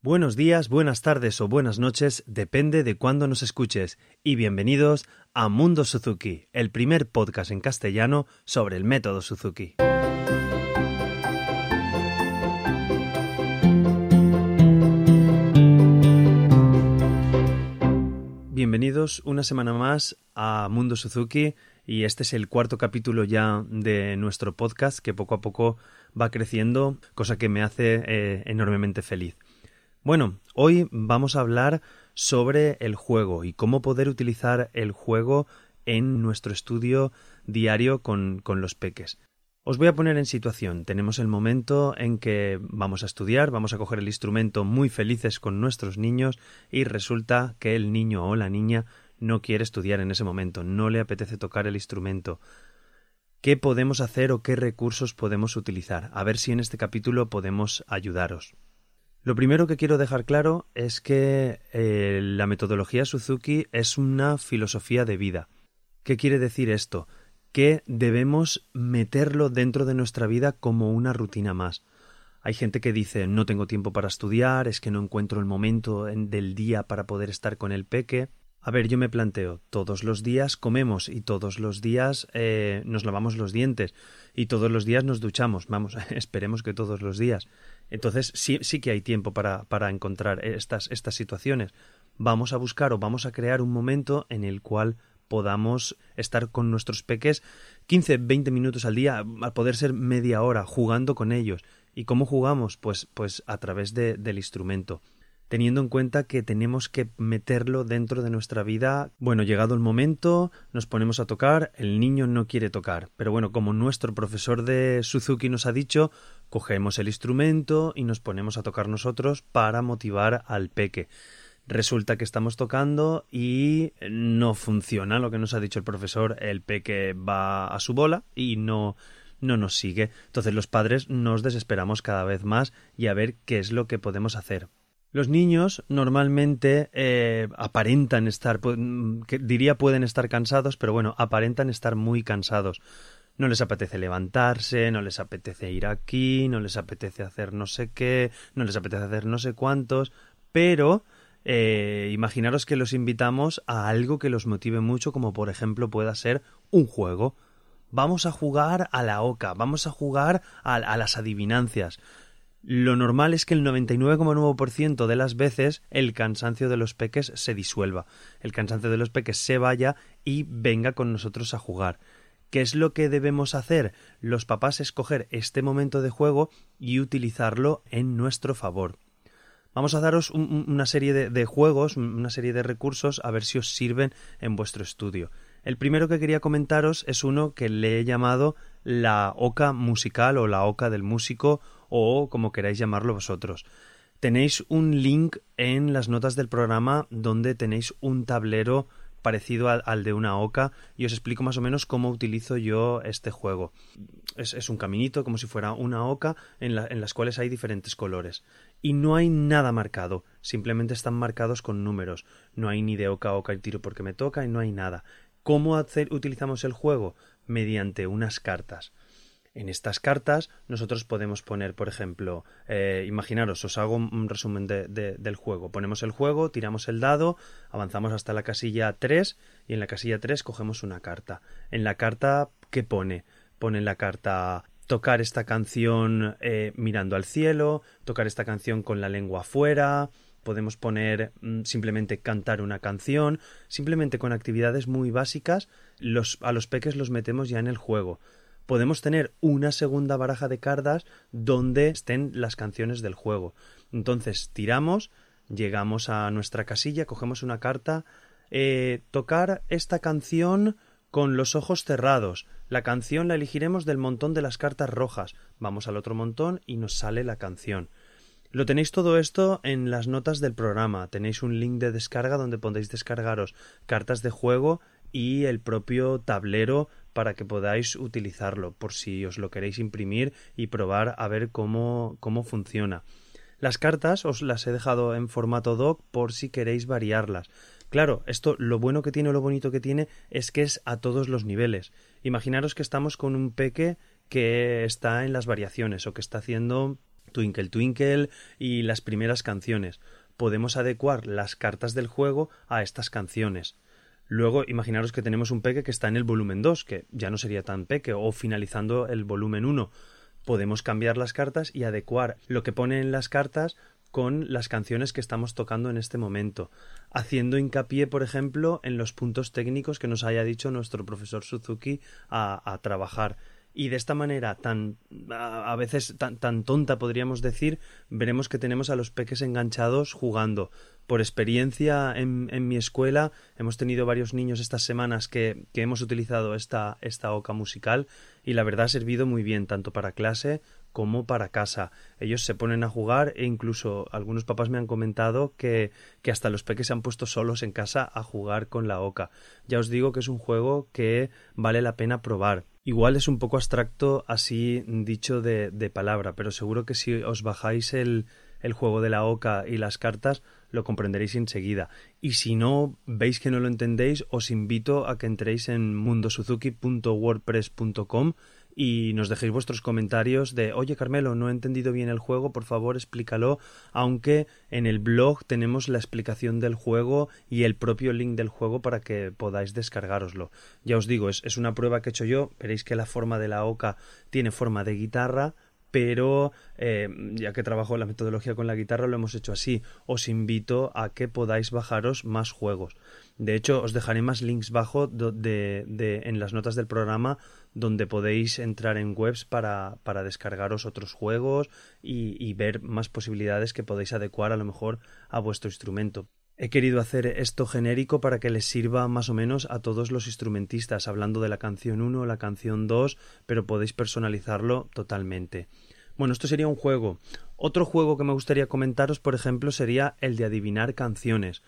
Buenos días, buenas tardes o buenas noches, depende de cuándo nos escuches, y bienvenidos a Mundo Suzuki, el primer podcast en castellano sobre el método Suzuki. Bienvenidos una semana más a Mundo Suzuki y este es el cuarto capítulo ya de nuestro podcast que poco a poco va creciendo, cosa que me hace eh, enormemente feliz. Bueno, hoy vamos a hablar sobre el juego y cómo poder utilizar el juego en nuestro estudio diario con, con los peques. Os voy a poner en situación. Tenemos el momento en que vamos a estudiar, vamos a coger el instrumento muy felices con nuestros niños y resulta que el niño o la niña no quiere estudiar en ese momento, no le apetece tocar el instrumento. ¿Qué podemos hacer o qué recursos podemos utilizar? A ver si en este capítulo podemos ayudaros. Lo primero que quiero dejar claro es que eh, la metodología Suzuki es una filosofía de vida. ¿Qué quiere decir esto? Que debemos meterlo dentro de nuestra vida como una rutina más. Hay gente que dice no tengo tiempo para estudiar, es que no encuentro el momento del día para poder estar con el peque. A ver, yo me planteo, todos los días comemos y todos los días eh, nos lavamos los dientes y todos los días nos duchamos. Vamos, esperemos que todos los días. Entonces sí, sí que hay tiempo para, para encontrar estas, estas situaciones. Vamos a buscar o vamos a crear un momento en el cual podamos estar con nuestros peques 15, 20 minutos al día, a poder ser media hora jugando con ellos. ¿Y cómo jugamos? Pues, pues a través de, del instrumento teniendo en cuenta que tenemos que meterlo dentro de nuestra vida. Bueno, llegado el momento, nos ponemos a tocar, el niño no quiere tocar, pero bueno, como nuestro profesor de Suzuki nos ha dicho, cogemos el instrumento y nos ponemos a tocar nosotros para motivar al peque. Resulta que estamos tocando y no funciona lo que nos ha dicho el profesor, el peque va a su bola y no no nos sigue. Entonces los padres nos desesperamos cada vez más y a ver qué es lo que podemos hacer. Los niños normalmente eh, aparentan estar, diría pueden estar cansados, pero bueno, aparentan estar muy cansados. No les apetece levantarse, no les apetece ir aquí, no les apetece hacer no sé qué, no les apetece hacer no sé cuántos, pero eh, imaginaros que los invitamos a algo que los motive mucho, como por ejemplo pueda ser un juego. Vamos a jugar a la oca, vamos a jugar a las adivinancias. Lo normal es que el 99,9% de las veces el cansancio de los peques se disuelva, el cansancio de los peques se vaya y venga con nosotros a jugar. ¿Qué es lo que debemos hacer? Los papás escoger este momento de juego y utilizarlo en nuestro favor. Vamos a daros una serie de, de, juegos, una serie de recursos, a ver si os sirven en vuestro estudio. El primero que quería comentaros es uno que le he llamado la oca musical o la oca del músico o como queráis llamarlo vosotros. Tenéis un link en las notas del programa donde tenéis un tablero parecido al, de una oca y os explico más o menos cómo utilizo yo este juego. Es, un caminito como si fuera una oca en, en las cuales hay diferentes colores. Y no hay nada marcado, simplemente están marcados con números. No hay ni de oca oca el tiro porque me toca y no hay nada. ¿Cómo hacer, utilizamos el juego? Mediante unas cartas. En estas cartas nosotros podemos poner, por ejemplo, eh, imaginaros, os hago un resumen del juego. Ponemos el juego, tiramos el dado, avanzamos hasta la casilla 3 y en la casilla 3 cogemos una carta. En la carta, ¿qué pone? Pone en la carta tocar esta canción eh, mirando al cielo, tocar esta canción con la lengua afuera, podemos poner mm, simplemente cantar una canción, simplemente con actividades muy básicas, los, a los peques los metemos ya en el juego podemos tener una segunda baraja de cartas donde estén las canciones del juego. Entonces tiramos, llegamos a nuestra casilla, cogemos una carta, eh, tocar esta canción con los ojos cerrados. La canción la elegiremos del montón de las cartas rojas. Vamos al otro montón y nos sale la canción. Lo tenéis todo esto en las notas del programa. Tenéis un link de descarga donde podéis descargaros cartas de juego y el propio tablero para que podáis utilizarlo por si os lo queréis imprimir y probar a ver cómo, cómo funciona. Las cartas os las he dejado en formato doc por si queréis variarlas. Claro, esto lo bueno que tiene o lo bonito que tiene es que es a todos los niveles. Imaginaros que estamos con un peque que está en las variaciones o que está haciendo Twinkle Twinkle y las primeras canciones. Podemos adecuar las cartas del juego a estas canciones. Luego, imaginaros que tenemos un peque que está en el volumen 2, que ya no sería tan peque, o finalizando el volumen 1. Podemos cambiar las cartas y adecuar lo que pone en las cartas con las canciones que estamos tocando en este momento, haciendo hincapié, por ejemplo, en los puntos técnicos que nos haya dicho nuestro profesor Suzuki a, a trabajar y de esta manera tan a veces tan, tan, tonta podríamos decir veremos que tenemos a los peques enganchados jugando por experiencia en, en mi escuela hemos tenido varios niños estas semanas que, que hemos utilizado esta, esta oca musical y la verdad ha servido muy bien tanto para clase como para casa. Ellos se ponen a jugar e incluso algunos papás me han comentado que, que hasta los peques se han puesto solos en casa a jugar con la oca. Ya os digo que es un juego que vale la pena probar. Igual es un poco abstracto así dicho de, de palabra, pero seguro que si os bajáis el, el juego de la oca y las cartas, lo comprenderéis enseguida. Y si no veis que no lo entendéis, os invito a que entréis en mundosuzuki.wordpress.com y nos dejéis vuestros comentarios de oye Carmelo, no he entendido bien el juego, por favor explícalo, aunque en el blog tenemos la explicación del juego y el propio link del juego para que podáis descargaroslo. Ya os digo, es, es una prueba que he hecho yo, veréis que la forma de la oca tiene forma de guitarra, pero eh, ya que trabajo la metodología con la guitarra lo hemos hecho así. Os invito a que podáis bajaros más juegos. De hecho, os dejaré más links bajo de, en las notas del programa donde podéis entrar en webs para, para descargaros otros juegos y, y ver más posibilidades que podéis adecuar a lo mejor a vuestro instrumento. He querido hacer esto genérico para que les sirva más o menos a todos los instrumentistas, hablando de la canción 1 o la canción 2, pero podéis personalizarlo totalmente. Bueno, esto sería un juego. Otro juego que me gustaría comentaros, por ejemplo, sería el de adivinar canciones.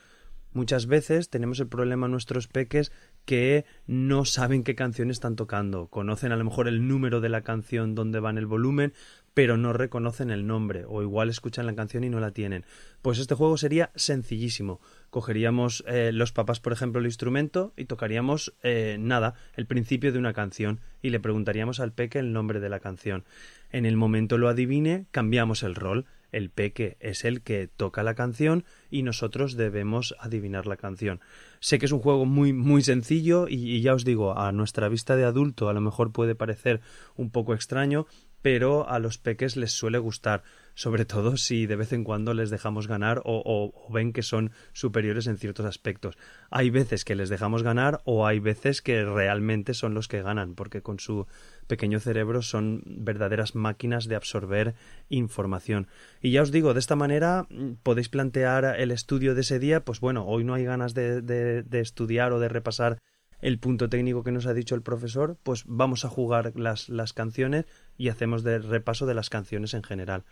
Muchas veces tenemos el problema en nuestros peques que no saben qué canción están tocando. Conocen a lo mejor el número de la canción donde va en el volumen, pero no reconocen el nombre o igual escuchan la canción y no la tienen. Pues este juego sería sencillísimo. Cogeríamos eh, los papás, por ejemplo, el instrumento y tocaríamos eh, nada, el principio de una canción y le preguntaríamos al peque el nombre de la canción. En el momento lo adivine, cambiamos el rol. El peque es el que toca la canción y nosotros debemos adivinar la canción. Sé que es un juego muy muy sencillo y, y ya os digo, a nuestra vista de adulto a lo mejor puede parecer un poco extraño, pero a los peques les suele gustar, sobre todo si de vez en cuando les dejamos ganar o, ven que son superiores en ciertos aspectos. Hay veces que les dejamos ganar o hay veces que realmente son los que ganan, porque con su pequeño cerebro son verdaderas máquinas de absorber información. Y ya os digo, de esta manera mm, podéis plantear el estudio de ese día, pues bueno, hoy no hay ganas de, estudiar o de repasar el punto técnico que nos ha dicho el profesor, pues vamos a jugar las canciones y hacemos de repaso de las canciones en general.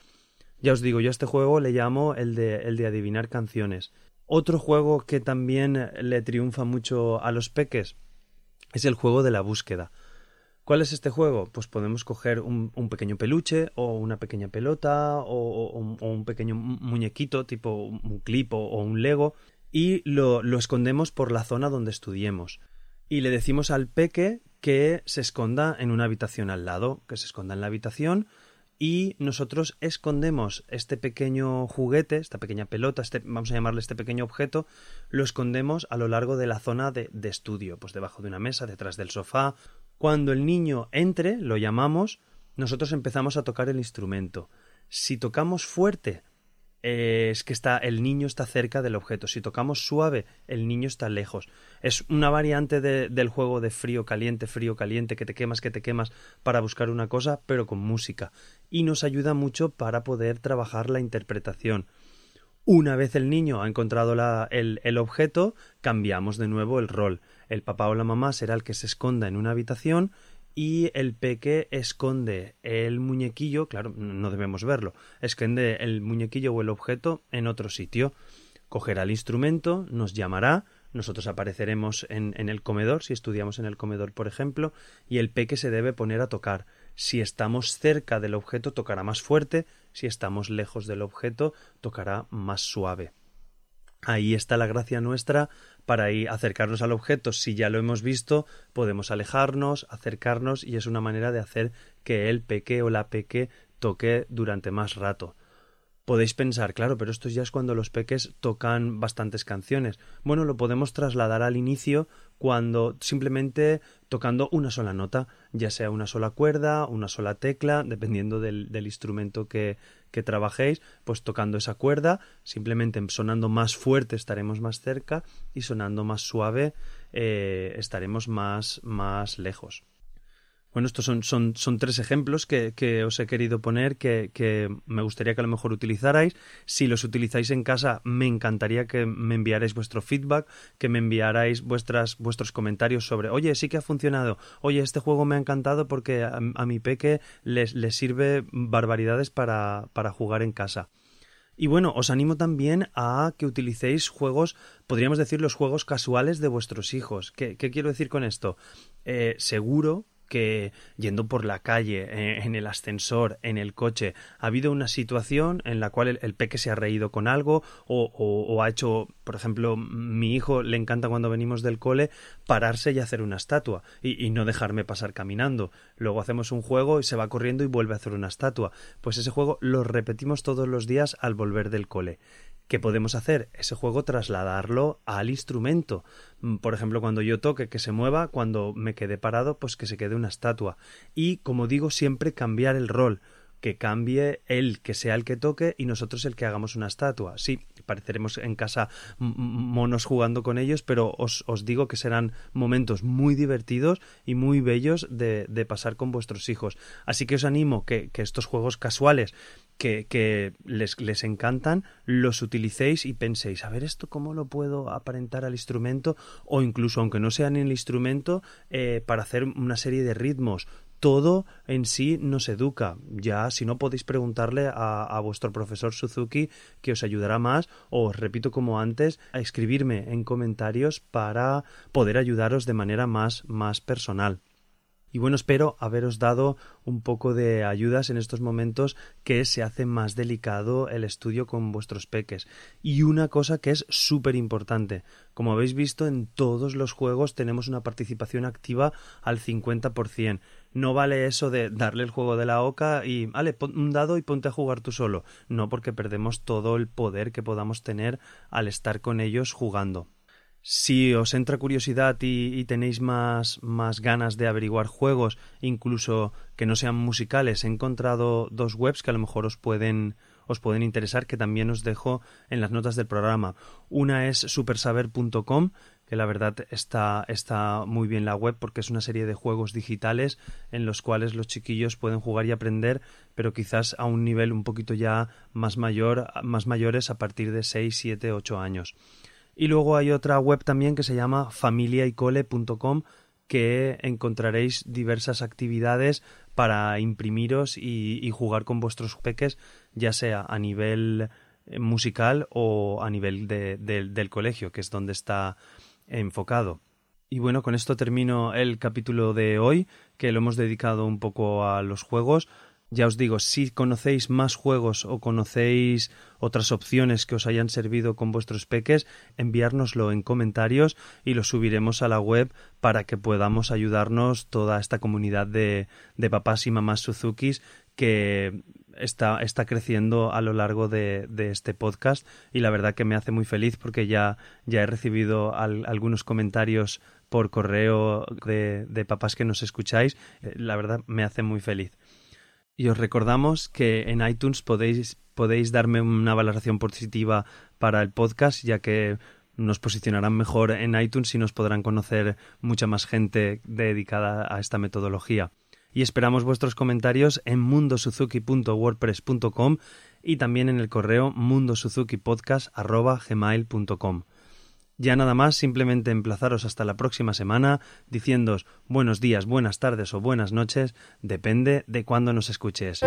Ya os digo, yo a este juego le llamo el de, el de adivinar canciones. Otro juego que también le triunfa mucho a los peques es el juego de la búsqueda. ¿Cuál es este juego? Pues podemos coger un, pequeño peluche o una pequeña pelota o, o, o un pequeño muñequito tipo un clip o, o un lego y lo, lo escondemos por la zona donde estudiemos y le decimos al peque que se esconda en una habitación al lado, que se esconda en la habitación y nosotros escondemos este pequeño juguete, esta pequeña pelota, este, vamos a llamarle este pequeño objeto, lo escondemos a lo largo de la zona de, de estudio, pues debajo de una mesa, detrás del sofá. Cuando el niño entre, lo llamamos, nosotros empezamos a tocar el instrumento. Si tocamos fuerte, es que está el niño está cerca del objeto. Si tocamos suave, el niño está lejos. Es una variante de, del juego de frío caliente, frío caliente, que te quemas, que te quemas para buscar una cosa, pero con música. Y nos ayuda mucho para poder trabajar la interpretación. Una vez el niño ha encontrado la, el, el objeto, cambiamos de nuevo el rol. El papá o la mamá será el que se esconda en una habitación y el peque esconde el muñequillo, claro, no debemos verlo, esconde el muñequillo o el objeto en otro sitio. Cogerá el instrumento, nos llamará, nosotros apareceremos en, en, el comedor, si estudiamos en el comedor, por ejemplo, y el peque se debe poner a tocar. Si estamos cerca del objeto, tocará más fuerte, si estamos lejos del objeto, tocará más suave. Ahí está la gracia nuestra para ir acercarnos al objeto. Si ya lo hemos visto, podemos alejarnos, acercarnos y es una manera de hacer que el peque o la peque toque durante más rato. Podéis pensar, claro, pero esto ya es cuando los peques tocan bastantes canciones. Bueno, lo podemos trasladar al inicio cuando simplemente tocando una sola nota, ya sea una sola cuerda, una sola tecla, dependiendo del, instrumento que, que, trabajéis, pues tocando esa cuerda, simplemente sonando más fuerte estaremos más cerca y sonando más suave eh, estaremos más, más lejos. Bueno, estos son, son, son tres ejemplos que, que, os he querido poner que, que, me gustaría que a lo mejor utilizarais. Si los utilizáis en casa, me encantaría que me enviarais vuestro feedback, que me enviarais vuestras, vuestros comentarios sobre, oye, sí que ha funcionado, oye, este juego me ha encantado porque a, mi peque les, les sirve barbaridades para, para jugar en casa. Y bueno, os animo también a que utilicéis juegos, podríamos decir los juegos casuales de vuestros hijos. ¿Qué, qué quiero decir con esto? Eh, seguro que yendo por la calle, eh, en el ascensor, en el coche, ha habido una situación en la cual el, peque se ha reído con algo o, ha hecho, por ejemplo, mi hijo le encanta cuando venimos del cole pararse y hacer una estatua y no dejarme pasar caminando. Luego hacemos un juego y se va corriendo y vuelve a hacer una estatua. Pues ese juego lo repetimos todos los días al volver del cole. ¿Qué podemos hacer? Ese juego trasladarlo al instrumento. Mm, por ejemplo, cuando yo toque que se mueva, cuando me quede parado, pues que se quede una estatua. Y, como digo, siempre cambiar el rol que cambie él, que sea el que toque y nosotros el que hagamos una estatua. Sí, pareceremos en casa monos jugando con ellos, pero os, os digo que serán momentos muy divertidos y muy bellos de, de pasar con vuestros hijos. Así que os animo que, que estos juegos casuales que, les, encantan, los utilicéis y penséis, a ver esto cómo lo puedo aparentar al instrumento o incluso aunque no sea en el instrumento, eh, para hacer una serie de ritmos todo en sí nos educa. Ya, si no podéis preguntarle a, a, vuestro profesor Suzuki que os ayudará más, o os repito como antes, a escribirme en comentarios para poder ayudaros de manera más, más personal. Y bueno, espero haberos dado un poco de ayudas en estos momentos que se hace más delicado el estudio con vuestros peques. Y una cosa que es súper importante. Como habéis visto, en todos los juegos tenemos una participación activa al 50%. No vale eso de darle el juego de la oca y, vale, pon un dado y ponte a jugar tú solo. No, porque perdemos todo el poder que podamos tener al estar con ellos jugando. Si os entra curiosidad y, tenéis más, más, ganas de averiguar juegos, incluso que no sean musicales, he encontrado dos webs que a lo mejor os pueden, os pueden interesar, que también os dejo en las notas del programa. Una es supersaber.com, que la verdad está, está muy bien la web porque es una serie de juegos digitales en los cuales los chiquillos pueden jugar y aprender, pero quizás a un nivel un poquito ya más mayor, más mayores a partir de 6, 7, 8 años. Y luego hay otra web también que se llama familiaycole.com que encontraréis diversas actividades para imprimiros y, jugar con vuestros peques, ya sea a nivel eh, musical o a nivel del colegio, que es donde está enfocado. Y bueno, con esto termino el capítulo de hoy, que lo hemos dedicado un poco a los juegos. Ya os digo, si conocéis más juegos o conocéis otras opciones que os hayan servido con vuestros peques, enviárnoslo en comentarios y lo subiremos a la web para que podamos ayudarnos toda esta comunidad de, de papás y mamás Suzukis que está, está creciendo a lo largo de, de, este podcast y la verdad que me hace muy feliz porque ya, ya he recibido algunos comentarios por correo de, de papás que nos escucháis. Eh, la verdad me hace muy feliz. Y os recordamos que en iTunes podéis, podéis darme una valoración positiva para el podcast, ya que nos posicionarán mejor en iTunes y nos podrán conocer mucha más gente dedicada a esta metodología. Y esperamos vuestros comentarios en mundosuzuki.wordpress.com y también en el correo mundosuzukipodcast.gmail.com. Ya nada más, simplemente emplazaros hasta la próxima semana, diciéndos buenos días, buenas tardes o buenas noches, depende de cuándo nos escuches.